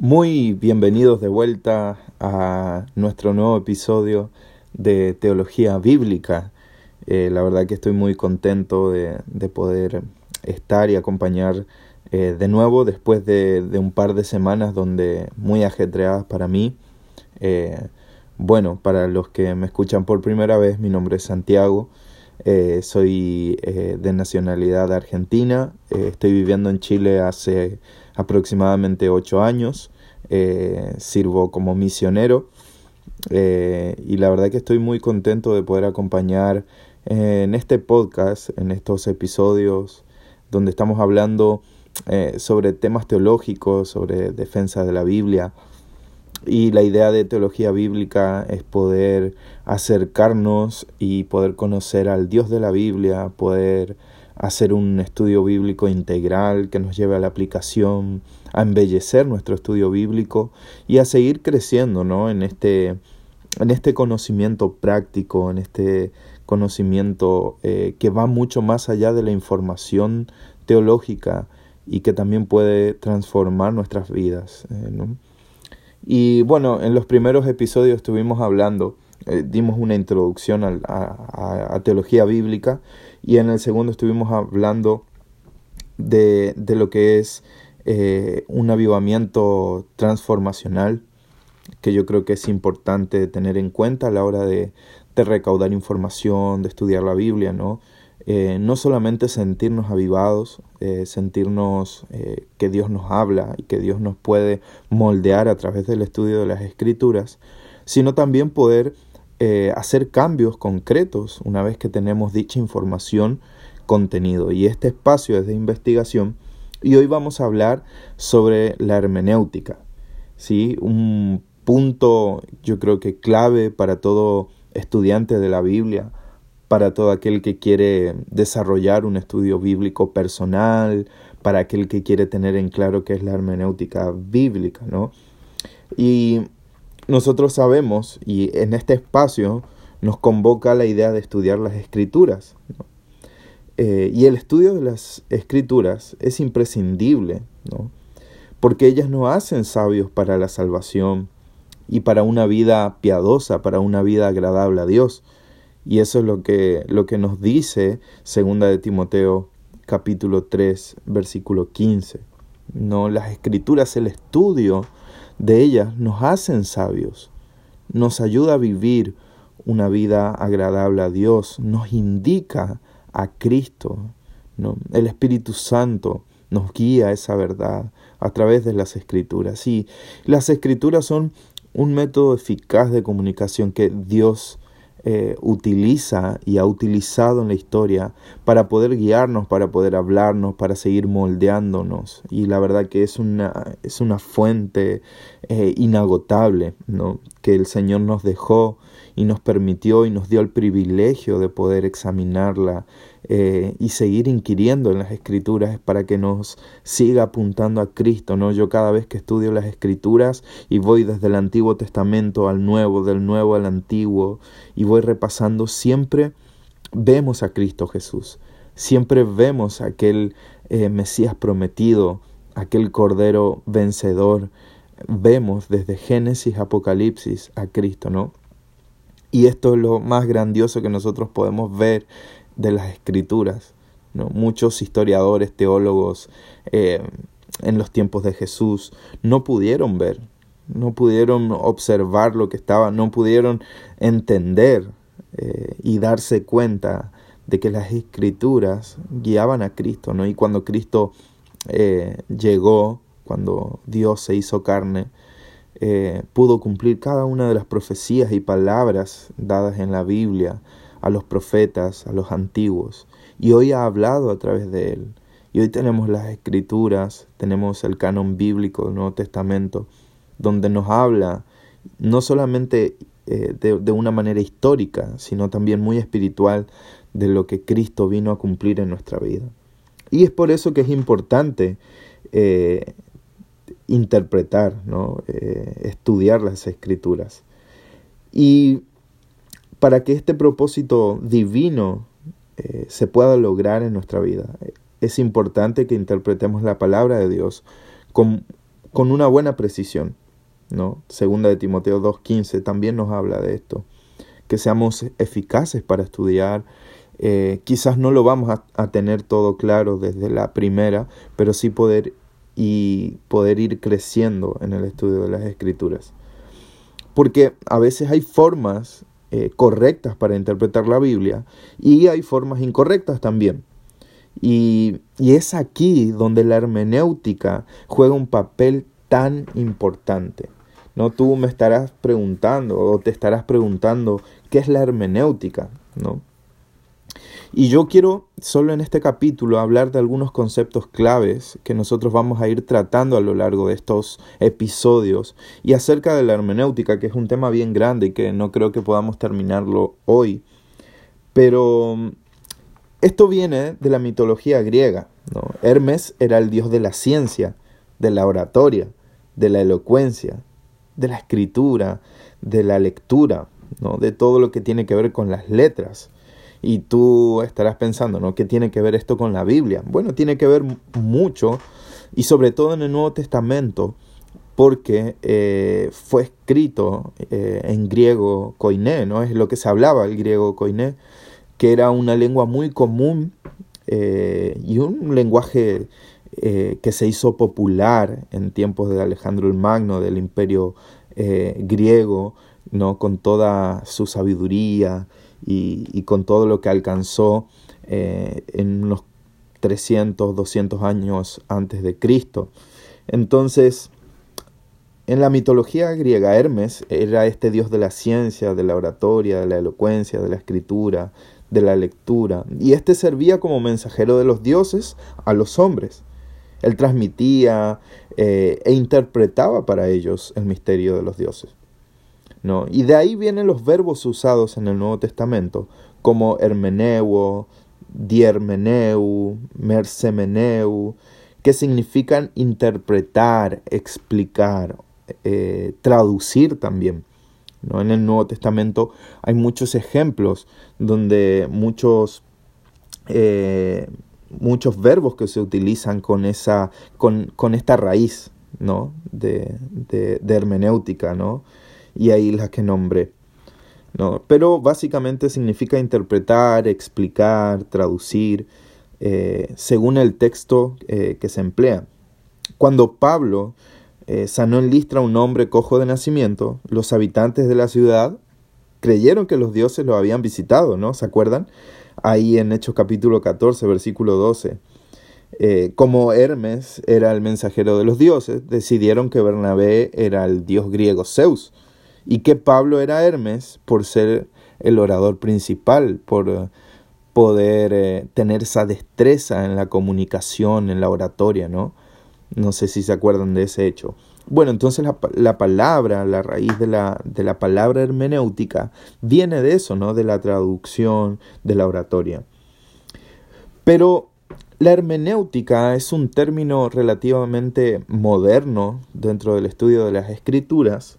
Muy bienvenidos de vuelta a nuestro nuevo episodio de Teología Bíblica. Eh, la verdad que estoy muy contento de, poder estar y acompañar eh, de nuevo después de, un par de semanas donde muy ajetreadas para mí. Eh, bueno, para los que me escuchan por primera vez, mi nombre es Santiago. soy de nacionalidad argentina. estoy viviendo en Chile hace aproximadamente ocho años. Eh, sirvo como misionero eh, y la verdad que estoy muy contento de poder acompañar eh, en este podcast, en estos episodios donde estamos hablando sobre temas teológicos, sobre defensa de la Biblia. Y la idea de teología bíblica es poder acercarnos y poder conocer al Dios de la Biblia, poder hacer un estudio bíblico integral que nos lleve a la aplicación, a embellecer nuestro estudio bíblico y a seguir creciendo ¿no? en, este, en este conocimiento práctico, en este conocimiento eh, que va mucho más allá de la información teológica y que también puede transformar nuestras vidas. Eh, y bueno, en los primeros episodios estuvimos hablando, eh, dimos una introducción a, a teología bíblica y en el segundo estuvimos hablando de, de lo que es eh, un avivamiento transformacional que yo creo que es importante tener en cuenta a la hora de, de recaudar información, de estudiar la Biblia, ¿no? Eh, no solamente sentirnos avivados, eh, sentirnos que Dios nos habla y que Dios nos puede moldear a través del estudio de las escrituras, sino también poder eh, hacer cambios concretos una vez que tenemos dicha información contenido. Y este espacio es de investigación y hoy vamos a hablar sobre la hermenéutica. ¿sí? Un punto yo creo que clave para todo estudiante de la Biblia, para todo aquel que quiere desarrollar un estudio bíblico personal, para aquel que quiere tener en claro qué es la hermenéutica bíblica, ¿no? Y nosotros sabemos, y en este espacio nos convoca la idea de estudiar las escrituras. Eh, y el estudio de las escrituras es imprescindible, ¿no? porque ellas nos hacen sabios para la salvación y para una vida piadosa, para una vida agradable a Dios. Y eso es lo que, lo que nos dice segunda de Timoteo capítulo 3 versículo 15. No, las escrituras, el estudio de ellas nos hacen sabios, nos ayuda a vivir una vida agradable a Dios, nos indica a Cristo. ¿no? El Espíritu Santo nos guía esa verdad a través de las escrituras. Y las escrituras son un método eficaz de comunicación que Dios eh, utiliza y ha utilizado en la historia para poder guiarnos, para poder hablarnos, para seguir moldeándonos. Y la verdad que es una, es una fuente eh, inagotable ¿no? que el Señor nos dejó y nos permitió y nos dio el privilegio de poder examinarla eh, y seguir inquiriendo en las escrituras para que nos siga apuntando a Cristo. ¿no? Yo cada vez que estudio las escrituras y voy desde el Antiguo Testamento al Nuevo, del Nuevo al Antiguo, y voy repasando, siempre vemos a Cristo Jesús. Siempre vemos aquel eh, Mesías prometido, aquel Cordero vencedor. Vemos desde Génesis, Apocalipsis a Cristo, ¿no? Y esto es lo más grandioso que nosotros podemos ver de las escrituras. ¿no? Muchos historiadores, teólogos eh, en los tiempos de Jesús no pudieron ver, no pudieron observar lo que estaba, no pudieron entender eh, y darse cuenta de que las escrituras guiaban a Cristo, ¿no? Y cuando Cristo eh, llegó, cuando Dios se hizo carne, eh, pudo cumplir cada una de las profecías y palabras dadas en la Biblia a los profetas, a los antiguos, y hoy ha hablado a través de él. Y hoy tenemos las escrituras, tenemos el canon bíblico del Nuevo Testamento, donde nos habla no solamente eh, de, de, una manera histórica, sino también muy espiritual de lo que Cristo vino a cumplir en nuestra vida. Y es por eso que es importante eh, interpretar, ¿no? Eh, estudiar las escrituras. Y para que este propósito divino eh, se pueda lograr en nuestra vida, es importante que interpretemos la palabra de Dios con, con una buena precisión. ¿no? Segunda de Timoteo 2.15 también nos habla de esto, que seamos eficaces para estudiar. Eh, quizás no lo vamos a, a, tener todo claro desde la primera, pero sí poder y poder ir creciendo en el estudio de las escrituras. Porque a veces hay formas eh, correctas para interpretar la Biblia y hay formas incorrectas también. Y, y, es aquí donde la hermenéutica juega un papel tan importante. ¿no? Tú me estarás preguntando o te estarás preguntando qué es la hermenéutica. ¿no? Y yo quiero solo en este capítulo hablar de algunos conceptos claves que nosotros vamos a ir tratando a lo largo de estos episodios y acerca de la hermenéutica, que es un tema bien grande y que no creo que podamos terminarlo hoy. Pero mm, esto viene de la mitología griega. Hermes era el dios de la ciencia, de la oratoria, de la elocuencia, de la escritura, de la lectura, ¿no? de todo lo que tiene que ver con las letras. Y tú estarás pensando, ¿no? ¿Qué tiene que ver esto con la Biblia? Bueno, tiene que ver mucho y sobre todo en el Nuevo Testamento porque eh, fue escrito eh, en griego koiné, ¿no? Es lo que se hablaba el griego koiné, que era una lengua muy común eh, y un lenguaje que se hizo popular en tiempos de Alejandro el Magno, del imperio griego, ¿no? Con toda su sabiduría y, con todo lo que alcanzó eh, en unos 300, 200 años antes de Cristo. Entonces, en la mitología griega, Hermes era este dios de la ciencia, de la oratoria, de la elocuencia, de la escritura, de la lectura, y este servía como mensajero de los dioses a los hombres. Él transmitía eh, e interpretaba para ellos el misterio de los dioses. ¿No? Y de ahí vienen los verbos usados en el Nuevo Testamento, como hermeneuo, diermeneu, mersemeneu, que significan interpretar, explicar, eh, traducir también. ¿no? En el Nuevo Testamento hay muchos ejemplos donde muchos, eh, muchos verbos que se utilizan con, esa, con, con esta raíz ¿no? de, de, de hermenéutica, ¿no? Y ahí las que nombré. ¿no? Pero básicamente significa interpretar, explicar, traducir, eh, según el texto eh, que se emplea. Cuando Pablo eh, sanó en Listra un hombre cojo de nacimiento, los habitantes de la ciudad creyeron que los dioses lo habían visitado, ¿no? ¿Se acuerdan? Ahí en Hechos capítulo 14, versículo 12. como Hermes era el mensajero de los dioses, decidieron que Bernabé era el dios griego Zeus y que Pablo era Hermes por ser el orador principal, por eh, poder eh, tener esa destreza en la comunicación, en la oratoria, ¿no? No sé si se acuerdan de ese hecho. Bueno, entonces la, la palabra, la raíz de la, de la palabra hermenéutica, viene de eso, ¿no? De la traducción, de la oratoria. Pero la hermenéutica es un término relativamente moderno dentro del estudio de las escrituras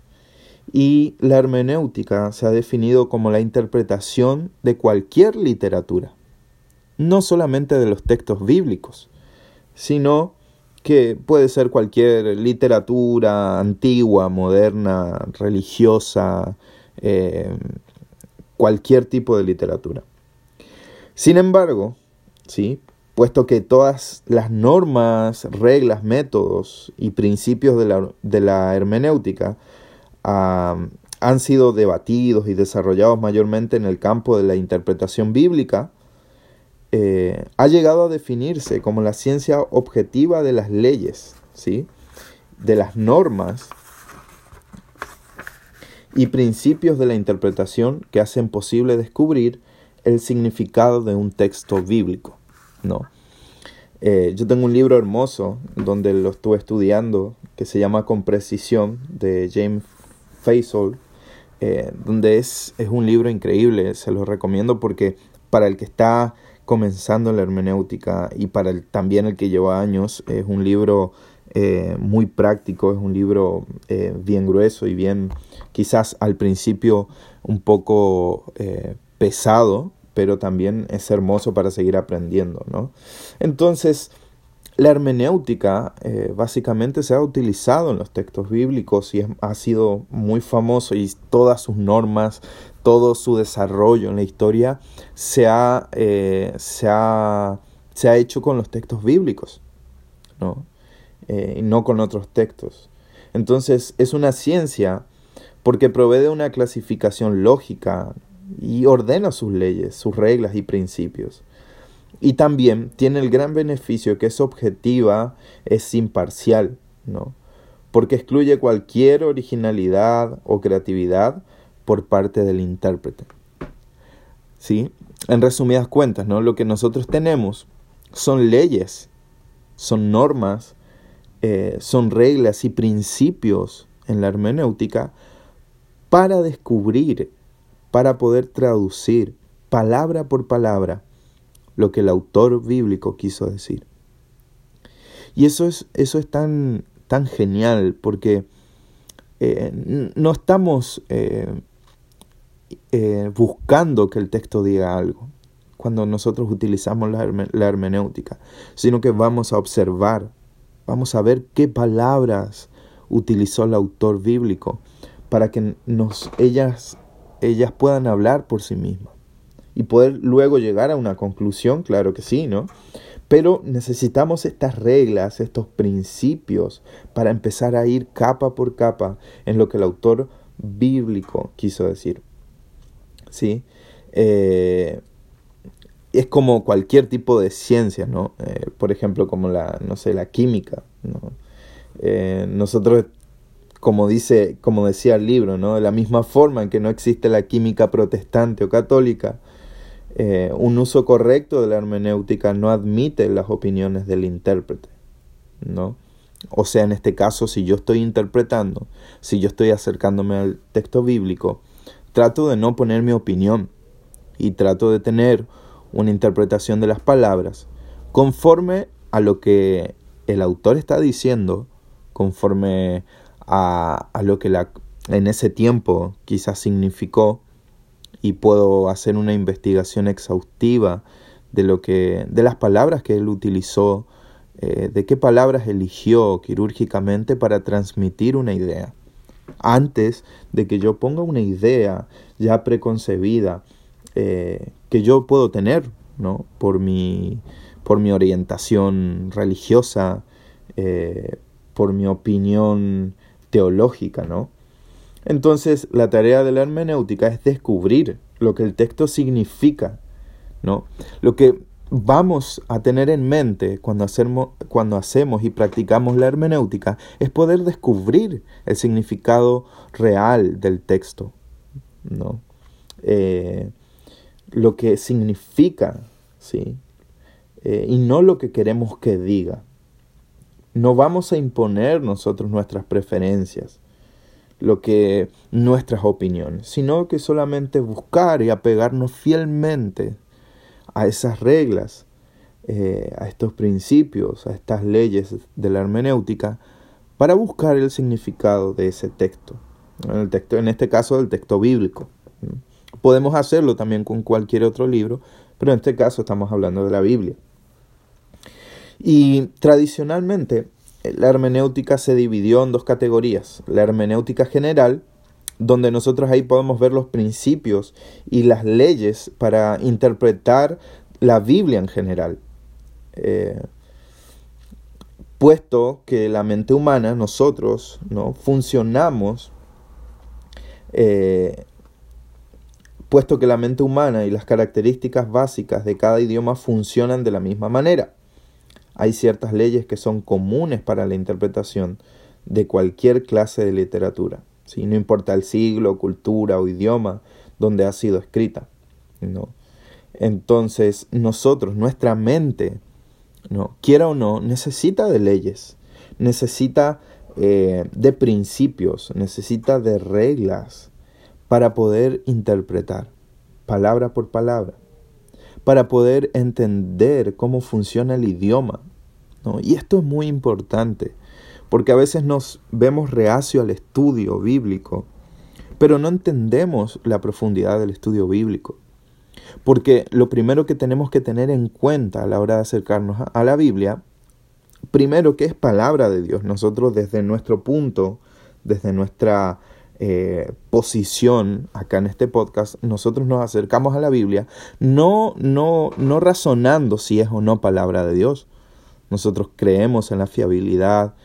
y la hermenéutica se ha definido como la interpretación de cualquier literatura, no solamente de los textos bíblicos, sino que puede ser cualquier literatura antigua, moderna, religiosa, eh, cualquier tipo de literatura. Sin embargo, ¿sí? puesto que todas las normas, reglas, métodos y principios de la, de la hermenéutica han sido debatidos y desarrollados mayormente en el campo de la interpretación bíblica, eh, ha llegado a definirse como la ciencia objetiva de las leyes, ¿sí? de las normas y principios de la interpretación que hacen posible descubrir el significado de un texto bíblico. ¿no? Eh, yo tengo un libro hermoso donde lo estuve estudiando que se llama Con Precisión de James Faisal, eh, donde es, es un libro increíble, se lo recomiendo porque para el que está comenzando la hermenéutica y para el, también el que lleva años, es un libro eh, muy práctico, es un libro eh, bien grueso y bien quizás al principio un poco pesado, pero también es hermoso para seguir aprendiendo, ¿no? Entonces, la hermenéutica eh, básicamente se ha utilizado en los textos bíblicos y ha sido muy famoso y todas sus normas, todo su desarrollo en la historia se ha, eh, se ha, se ha hecho con los textos bíblicos, ¿no? Eh, y no con otros textos. Entonces es una ciencia porque provee una clasificación lógica y ordena sus leyes, sus reglas y principios. Y también tiene el gran beneficio que es objetiva, es imparcial, ¿no? Porque excluye cualquier originalidad o creatividad por parte del intérprete. ¿Sí? En resumidas cuentas, ¿no? Lo que nosotros tenemos son leyes, son normas, eh, son reglas y principios en la hermenéutica para descubrir, para poder traducir palabra por palabra lo que el autor bíblico quiso decir. Y eso es, eso es tan, tan genial porque eh, no estamos eh, eh, buscando que el texto diga algo cuando nosotros utilizamos la, la, hermenéutica, sino que vamos a observar, vamos a ver qué palabras utilizó el autor bíblico para que nos, ellas, ellas puedan hablar por sí mismas y poder luego llegar a una conclusión, claro que sí, ¿no? Pero necesitamos estas reglas, estos principios para empezar a ir capa por capa en lo que el autor bíblico quiso decir. ¿Sí? Eh, es como cualquier tipo de ciencia, ¿no? Eh, por ejemplo, como la, no sé, la química, ¿no? Eh, nosotros, como dice, como decía el libro, ¿no? De la misma forma en que no existe la química protestante o católica, eh, un uso correcto de la hermenéutica no admite las opiniones del intérprete, ¿no? O sea, en este caso, si yo estoy interpretando, si yo estoy acercándome al texto bíblico, trato de no poner mi opinión y trato de tener una interpretación de las palabras conforme a lo que el autor está diciendo, conforme a, a lo que la, en ese tiempo quizás significó y puedo hacer una investigación exhaustiva de lo que de las palabras que él utilizó, eh, de qué palabras eligió quirúrgicamente para transmitir una idea. Antes de que yo ponga una idea ya preconcebida eh, que yo puedo tener, ¿no? Por mi, por mi orientación religiosa, eh, por mi opinión teológica, ¿no? Entonces, la tarea de la hermenéutica es descubrir lo que el texto significa, ¿no? Lo que vamos a tener en mente cuando hacemos, y practicamos la hermenéutica es poder descubrir el significado real del texto, ¿no? Eh, lo que significa, ¿sí? Eh, y no lo que queremos que diga. No vamos a imponer nosotros nuestras preferencias lo que nuestras opiniones, sino que solamente buscar y apegarnos fielmente a esas reglas, eh, a estos principios, a estas leyes de la hermenéutica, para buscar el significado de ese texto. El texto, en este caso del texto bíblico. Podemos hacerlo también con cualquier otro libro, pero en este caso estamos hablando de la Biblia. Y tradicionalmente la hermenéutica se dividió en dos categorías. La hermenéutica general, donde nosotros ahí podemos ver los principios y las leyes para interpretar la Biblia en general. Eh, puesto que la mente humana, nosotros, ¿no? funcionamos, eh, puesto que la mente humana y las características básicas de cada idioma funcionan de la misma manera. Hay ciertas leyes que son comunes para la interpretación de cualquier clase de literatura, ¿sí? no importa el siglo, cultura o idioma donde ha sido escrita. ¿no? Entonces nosotros, nuestra mente, ¿no? quiera o no, necesita de leyes, necesita eh, de principios, necesita de reglas para poder interpretar palabra por palabra, para poder entender cómo funciona el idioma, y esto es muy importante, porque a veces nos vemos reacio al estudio bíblico, pero no entendemos la profundidad del estudio bíblico. Porque lo primero que tenemos que tener en cuenta a la hora de acercarnos a la Biblia, primero, ¿qué es palabra de Dios? Nosotros desde nuestro punto, desde nuestra eh, posición acá en este podcast, nosotros nos acercamos a la Biblia no, no, no razonando si es o no palabra de Dios. Nosotros creemos en la fiabilidad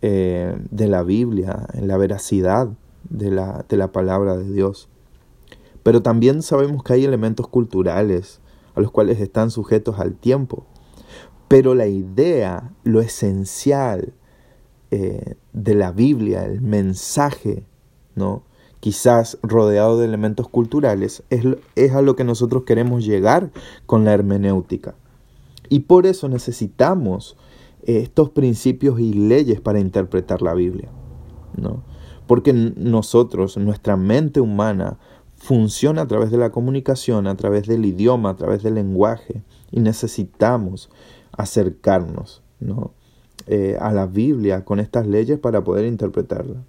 eh, de la Biblia, en la veracidad de la, de la palabra de Dios. Pero también sabemos que hay elementos culturales a los cuales están sujetos al tiempo. Pero la idea, lo esencial eh, de la Biblia, el mensaje ¿no? quizás rodeado de elementos culturales, es, es a lo que nosotros queremos llegar con la hermenéutica. Y por eso necesitamos eh, estos principios y leyes para interpretar la Biblia. ¿no? Porque nosotros, nuestra mente humana, funciona a través de la comunicación, a través del idioma, a través del lenguaje, y necesitamos acercarnos ¿no? Eh, a la Biblia con estas leyes para poder interpretarla.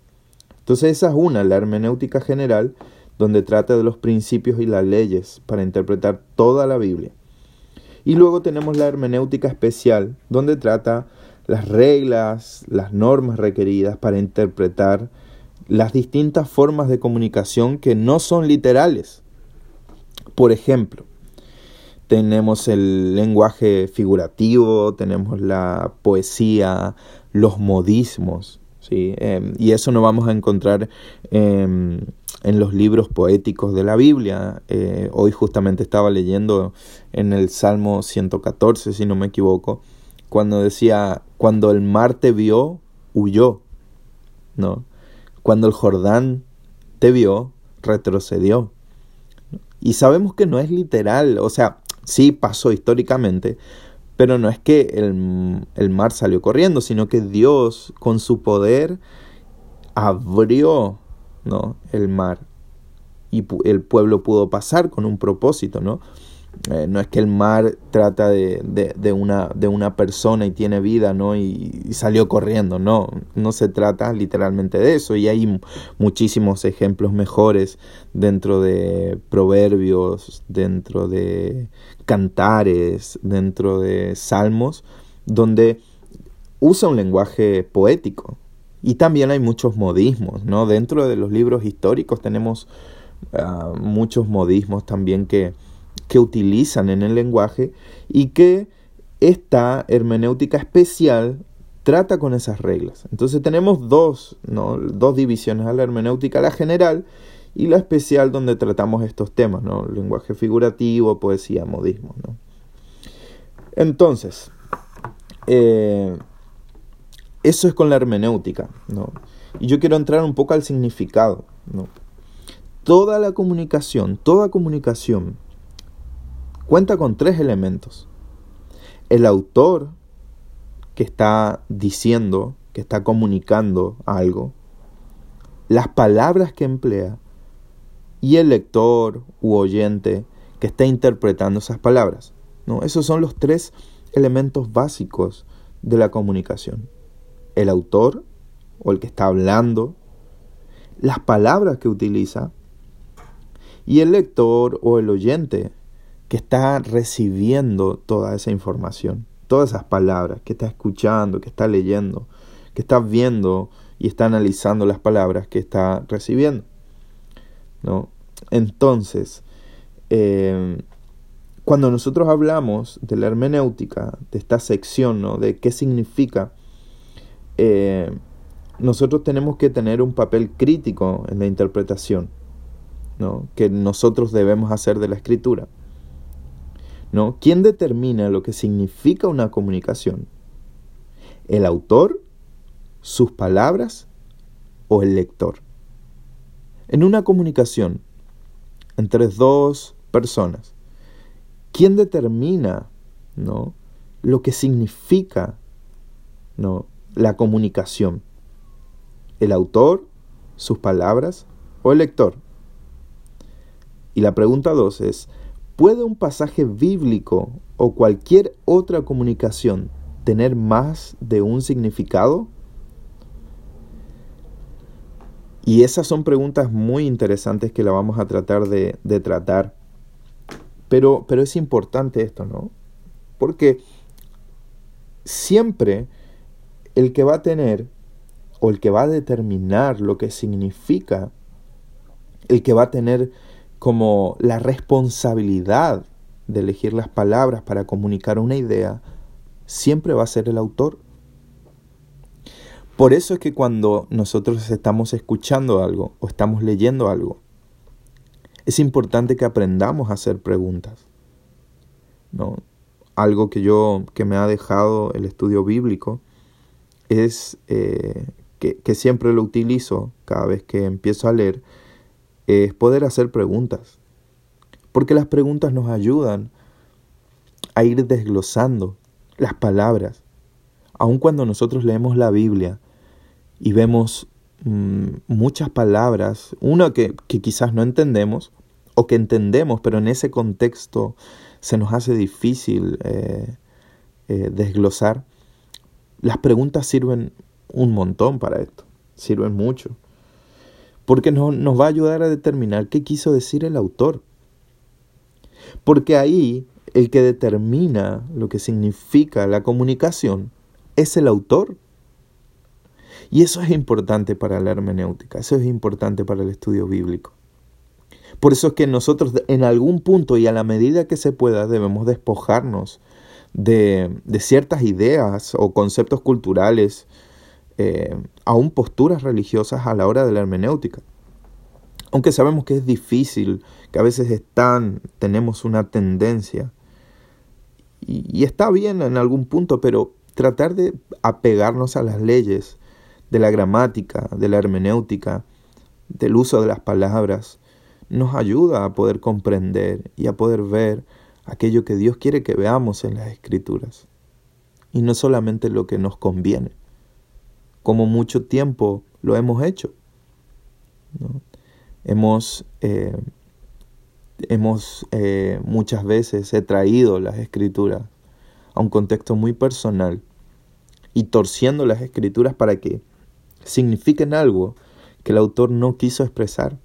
Entonces esa es una, la hermenéutica general, donde trata de los principios y las leyes para interpretar toda la Biblia. Y luego tenemos la hermenéutica especial, donde trata las reglas, las normas requeridas para interpretar las distintas formas de comunicación que no son literales. Por ejemplo, tenemos el lenguaje figurativo, tenemos la poesía, los modismos, ¿sí? Em, y eso no vamos a encontrar em, en los libros poéticos de la Biblia. Eh, hoy justamente estaba leyendo en el Salmo 114, si no me equivoco, cuando decía, cuando el mar te vio, huyó, ¿no? Cuando el Jordán te vio, retrocedió. Y sabemos que no es literal, o sea, sí pasó históricamente, pero no es que el, mar salió corriendo, sino que Dios con su poder abrió ¿no? el mar y el pueblo pudo pasar con un propósito, ¿no? Eh, no es que el mar trata de, de, una, de una persona y tiene vida, ¿no? Y, salió corriendo, no, no se trata literalmente de eso. Y hay muchísimos ejemplos mejores dentro de proverbios, dentro de cantares, dentro de salmos, donde usa un lenguaje poético. Y también hay muchos modismos, ¿no? Dentro de los libros históricos tenemos ah, muchos modismos también que que utilizan en el lenguaje y que esta hermenéutica especial trata con esas reglas. Entonces tenemos dos, ¿no? dos divisiones a la hermenéutica, la general y la especial donde tratamos estos temas, ¿no? lenguaje figurativo, poesía, modismo. Entonces, eh, eso es con la hermenéutica. ¿no? Y yo quiero entrar un poco al significado. ¿no? Toda la comunicación, toda comunicación cuenta con tres elementos. El autor que está diciendo, que está comunicando algo, las palabras que emplea y el lector u oyente que está interpretando esas palabras. ¿no? Esos son los tres elementos básicos de la comunicación. El autor o el que está hablando, las palabras que utiliza y el lector o el oyente que está recibiendo toda esa información, todas esas palabras, que está escuchando, que está leyendo, que está viendo y está analizando las palabras que está recibiendo. ¿no? Entonces, eh, cuando nosotros hablamos de la hermenéutica, de esta sección, ¿no? de qué significa, eh, nosotros tenemos que tener un papel crítico en la interpretación ¿no? que nosotros debemos hacer de la escritura. ¿no? ¿Quién determina lo que significa una comunicación? ¿El autor, sus palabras o el lector? En una comunicación entre dos personas, ¿quién determina ¿no? lo que significa ¿no? La comunicación? ¿El autor, sus palabras o el lector? Y la pregunta dos es, ¿Puede un pasaje bíblico o cualquier otra comunicación tener más de un significado? Y esas son preguntas muy interesantes que la vamos a tratar de, tratar. Pero, pero es importante esto, ¿no? Porque siempre el que va a tener o el que va a determinar lo que significa, el que va a tener como la responsabilidad de elegir las palabras para comunicar una idea, siempre va a ser el autor. Por eso es que cuando nosotros estamos escuchando algo o estamos leyendo algo, es importante que aprendamos a hacer preguntas. ¿no? Algo que yo, que me ha dejado el estudio bíblico, es eh, que, que siempre lo utilizo cada vez que empiezo a leer, es poder hacer preguntas. Porque las preguntas nos ayudan a ir desglosando las palabras. Aun cuando nosotros leemos la Biblia y vemos mm, muchas palabras, una que, quizás no entendemos o que entendemos, pero en ese contexto se nos hace difícil eh, eh, desglosar, las preguntas sirven un montón para esto, sirven mucho, porque nos va a ayudar a determinar qué quiso decir el autor. Porque ahí el que determina lo que significa la comunicación es el autor. Y eso es importante para la hermenéutica, eso es importante para el estudio bíblico. Por eso es que nosotros en algún punto y a la medida que se pueda debemos despojarnos de, ciertas ideas o conceptos culturales, eh, aún posturas religiosas a la hora de la hermenéutica. Aunque sabemos que es difícil, que a veces están, tenemos una tendencia, y, está bien en algún punto, pero tratar de apegarnos a las leyes de la gramática, de la hermenéutica, del uso de las palabras, nos ayuda a poder comprender y a poder ver aquello que Dios quiere que veamos en las escrituras. Y no solamente lo que nos conviene, como mucho tiempo lo hemos hecho. Hemos, eh, hemos eh, muchas veces he traído las escrituras a un contexto muy personal y torciendo las escrituras para que signifiquen algo que el autor no quiso expresar.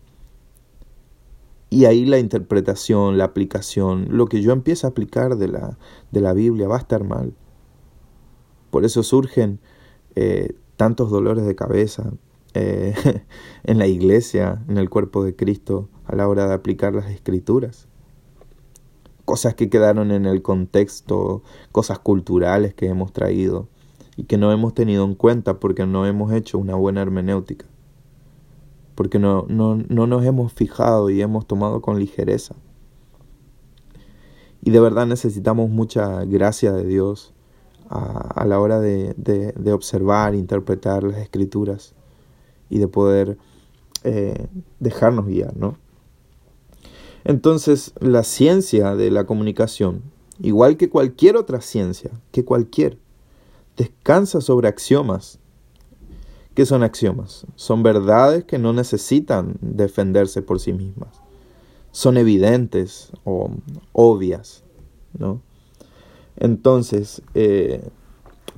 Y ahí la interpretación, la aplicación, lo que yo empiezo a aplicar de la, de la Biblia va a estar mal. Por eso surgen eh, tantos dolores de cabeza, eh, en la iglesia, en el cuerpo de Cristo, a la hora de aplicar las escrituras. Cosas que quedaron en el contexto, cosas culturales que hemos traído y que no hemos tenido en cuenta porque no hemos hecho una buena hermenéutica, porque no, no, nos hemos fijado y hemos tomado con ligereza. Y de verdad necesitamos mucha gracia de Dios a, la hora de, de observar, interpretar las escrituras y de poder eh, dejarnos guiar, ¿no? Entonces, la ciencia de la comunicación, igual que cualquier otra ciencia, que cualquier, descansa sobre axiomas. ¿Qué son axiomas? Son verdades que no necesitan defenderse por sí mismas. Son evidentes o obvias, ¿no? Entonces, eh,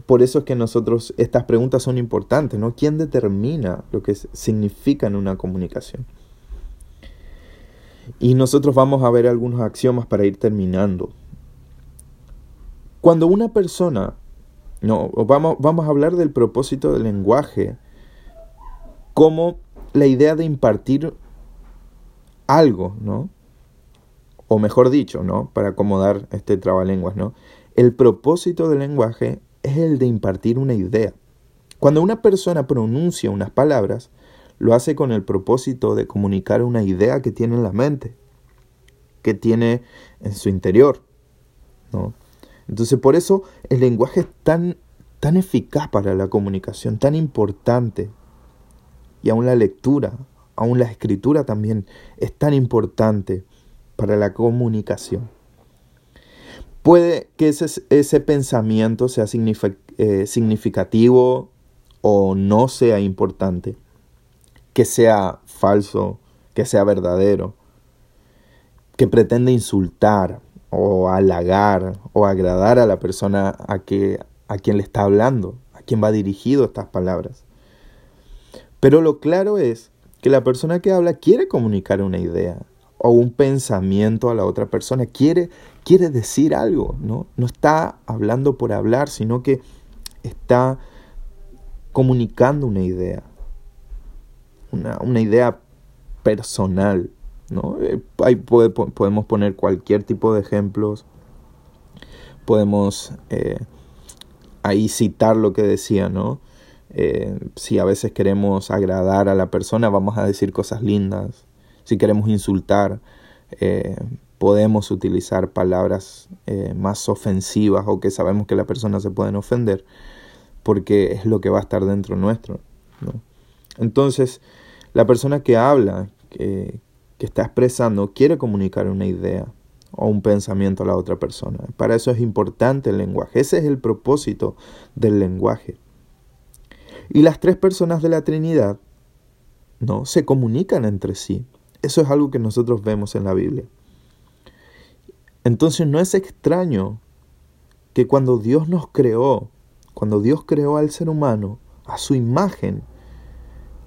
por eso es que nosotros, estas preguntas son importantes, ¿no? ¿Quién determina lo que significa en una comunicación? Y nosotros vamos a ver algunos axiomas para ir terminando. Cuando una persona, no, vamos, vamos a hablar del propósito del lenguaje como la idea de impartir algo, ¿no? O mejor dicho, ¿no? Para acomodar este trabalenguas, ¿no? El propósito del lenguaje es el de impartir una idea. Cuando una persona pronuncia unas palabras, lo hace con el propósito de comunicar una idea que tiene en la mente, que tiene en su interior. ¿no? Entonces por eso el lenguaje es tan, tan eficaz para la comunicación, tan importante. Y aún la lectura, aún la escritura también es tan importante para la comunicación. Puede que ese, ese pensamiento sea eh, significativo o no sea importante, que sea falso, que sea verdadero, que pretende insultar o halagar o agradar a la persona a, que, a quien le está hablando, a quien va dirigido estas palabras. Pero lo claro es que la persona que habla quiere comunicar una idea, o un pensamiento a la otra persona, quiere, quiere decir algo, ¿no? No está hablando por hablar, sino que está comunicando una idea, una, una idea personal, ¿no? Eh, ahí podemos poner cualquier tipo de ejemplos, podemos eh, ahí citar lo que decía, ¿no? Eh, si a veces queremos agradar a la persona, vamos a decir cosas lindas. Si queremos insultar, podemos utilizar palabras más ofensivas o que sabemos que la persona se pueden ofender, porque es lo que va a estar dentro nuestro. Entonces, la persona que habla, que, está expresando, quiere comunicar una idea o un pensamiento a la otra persona. Para eso es importante el lenguaje. Ese es el propósito del lenguaje. Y las tres personas de la Trinidad no se comunican entre sí. Eso es algo que nosotros vemos en la Biblia. Entonces no es extraño que cuando Dios nos creó, cuando Dios creó al ser humano a su imagen,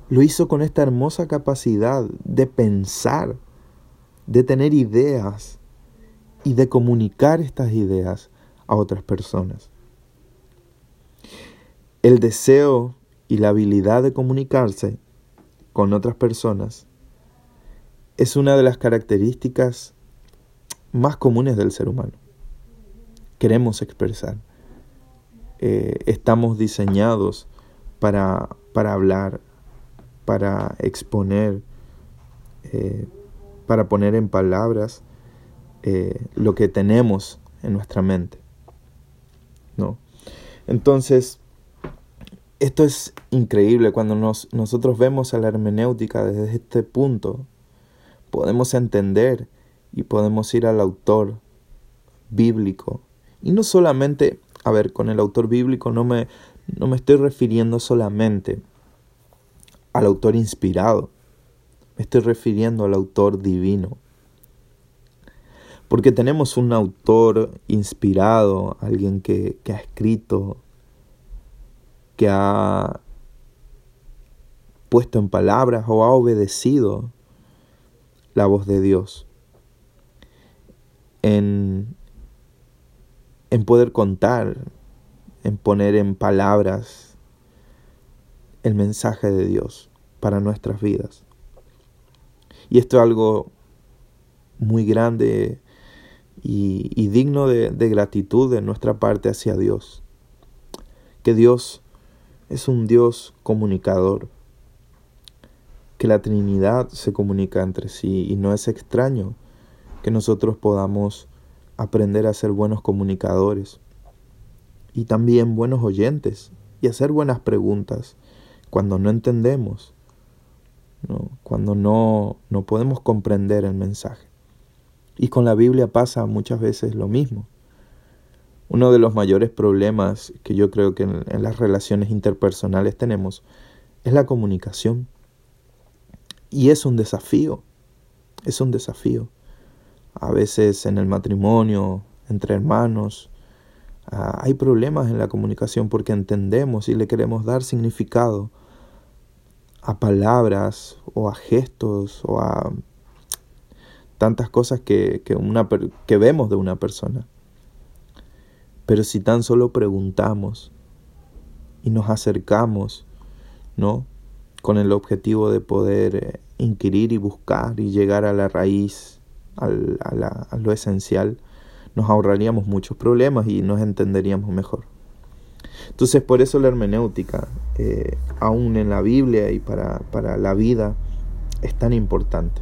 lo hizo con esta hermosa capacidad de pensar, de tener ideas y de comunicar estas ideas a otras personas. El deseo y la habilidad de comunicarse con otras personas es una de las características más comunes del ser humano. Queremos expresar. Eh, estamos diseñados para, para hablar, para exponer, eh, para poner en palabras eh, lo que tenemos en nuestra mente. ¿no? Entonces, esto es increíble cuando nosotros vemos a la hermenéutica desde este punto. Podemos entender y podemos ir al autor bíblico. Y no solamente, a ver, con el autor bíblico no me, no me estoy refiriendo solamente al autor inspirado. Me estoy refiriendo al autor divino. Porque tenemos un autor inspirado, alguien que, que ha escrito, que ha puesto en palabras o ha obedecido la voz de Dios. En, en poder contar, en poner en palabras el mensaje de Dios para nuestras vidas. Y esto es algo muy grande y, digno de, de gratitud de nuestra parte hacia Dios. Que Dios es un Dios comunicador, que la Trinidad se comunica entre sí y no es extraño que nosotros podamos aprender a ser buenos comunicadores y también buenos oyentes y hacer buenas preguntas cuando no entendemos, cuando no, no podemos comprender el mensaje. Y con la Biblia pasa muchas veces lo mismo. Uno de los mayores problemas que yo creo que en, en las relaciones interpersonales tenemos es la comunicación. Y es un desafío, es un desafío. A veces en el matrimonio, entre hermanos, ah, hay problemas en la comunicación porque entendemos y le queremos dar significado a palabras o a gestos o a tantas cosas que, una, que vemos de una persona. Pero si tan solo preguntamos y nos acercamos, ¿no? Con el objetivo de poder eh, inquirir y buscar y llegar a la raíz, a, a lo esencial, nos ahorraríamos muchos problemas y nos entenderíamos mejor. Entonces por eso la hermenéutica, eh, aún en la Biblia y para, para, la vida, es tan importante.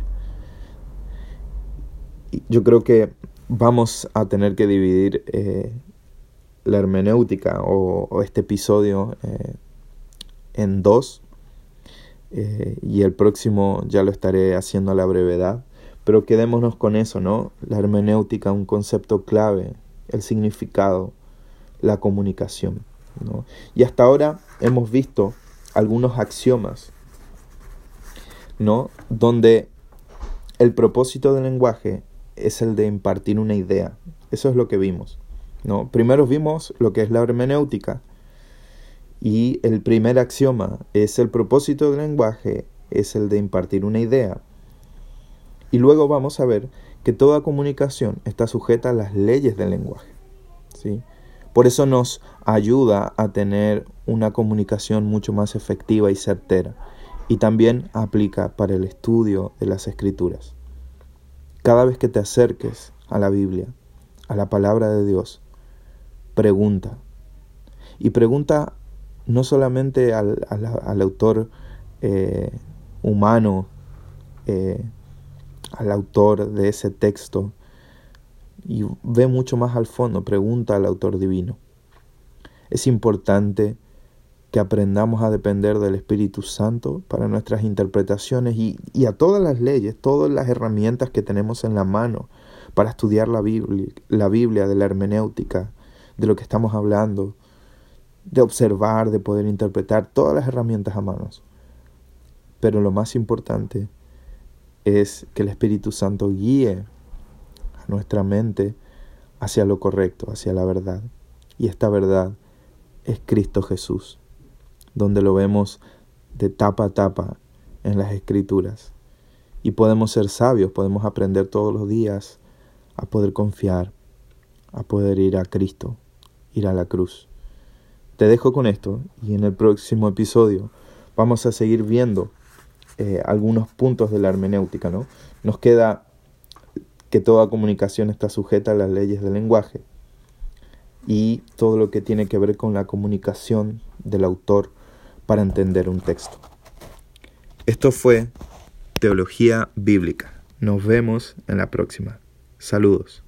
Yo creo que vamos a tener que dividir eh, la hermenéutica o, este episodio eh, en dos. Y el próximo ya lo estaré haciendo a la brevedad. Pero quedémonos con eso, ¿no? La hermenéutica, un concepto clave, el significado, la comunicación. Y hasta ahora hemos visto algunos axiomas, ¿no? Donde el propósito del lenguaje es el de impartir una idea. Eso es lo que vimos, ¿no? Primero vimos lo que es la hermenéutica. Y el primer axioma es el propósito del lenguaje es el de impartir una idea. Y luego vamos a ver que toda comunicación está sujeta a las leyes del lenguaje. ¿sí? Por eso nos ayuda a tener una comunicación mucho más efectiva y certera y también aplica para el estudio de las escrituras. Cada vez que te acerques a la Biblia, a la palabra de Dios, pregunta. Y pregunta no solamente al, autor eh, humano, eh, al autor de ese texto, y ve mucho más al fondo, pregunta al autor divino. Es importante que aprendamos a depender del Espíritu Santo para nuestras interpretaciones y, a todas las leyes, todas las herramientas que tenemos en la mano para estudiar la Biblia, la Biblia, de la hermenéutica, de lo que estamos hablando, de observar, de poder interpretar, todas las herramientas a manos. Pero lo más importante es que el Espíritu Santo guíe a nuestra mente hacia lo correcto, hacia la verdad. Y esta verdad es Cristo Jesús donde lo vemos de tapa a tapa en las escrituras. Y podemos ser sabios, podemos aprender todos los días a poder confiar, a poder ir a Cristo, ir a la cruz. Te dejo con esto y en el próximo episodio vamos a seguir viendo eh, algunos puntos de la hermenéutica. ¿no? Nos queda que toda comunicación está sujeta a las leyes del lenguaje y todo lo que tiene que ver con la comunicación del autor para entender un texto. Esto fue Teología Bíblica. Nos vemos en la próxima. Saludos.